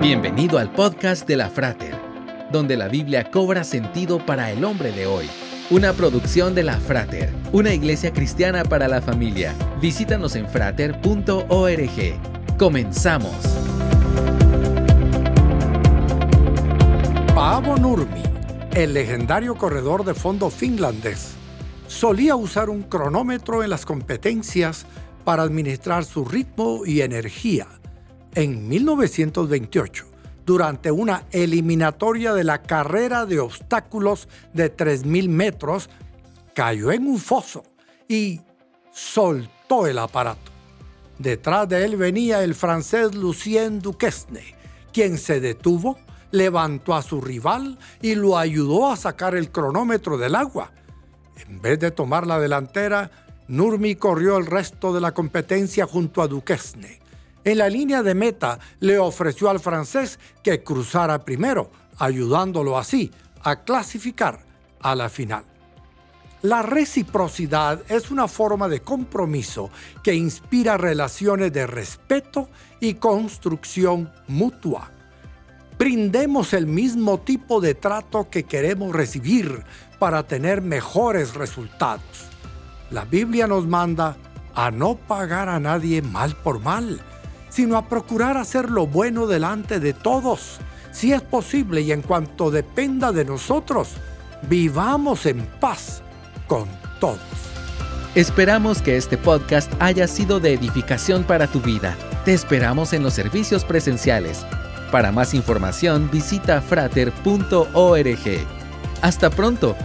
Bienvenido al podcast de la Frater, donde la Biblia cobra sentido para el hombre de hoy. Una producción de la Frater, una iglesia cristiana para la familia. Visítanos en frater.org. Comenzamos. Paavo Nurmi, el legendario corredor de fondo finlandés, solía usar un cronómetro en las competencias para administrar su ritmo y energía en 1928, durante una eliminatoria de la carrera de obstáculos de 3.000 metros, cayó en un foso y soltó el aparato. Detrás de él venía el francés Lucien Duquesne, quien se detuvo, levantó a su rival y lo ayudó a sacar el cronómetro del agua. En vez de tomar la delantera, Nurmi corrió el resto de la competencia junto a Duquesne. En la línea de meta le ofreció al francés que cruzara primero, ayudándolo así a clasificar a la final. La reciprocidad es una forma de compromiso que inspira relaciones de respeto y construcción mutua. Brindemos el mismo tipo de trato que queremos recibir para tener mejores resultados. La Biblia nos manda a no pagar a nadie mal por mal sino a procurar hacer lo bueno delante de todos, si es posible y en cuanto dependa de nosotros, vivamos en paz con todos. Esperamos que este podcast haya sido de edificación para tu vida. Te esperamos en los servicios presenciales. Para más información visita frater.org. Hasta pronto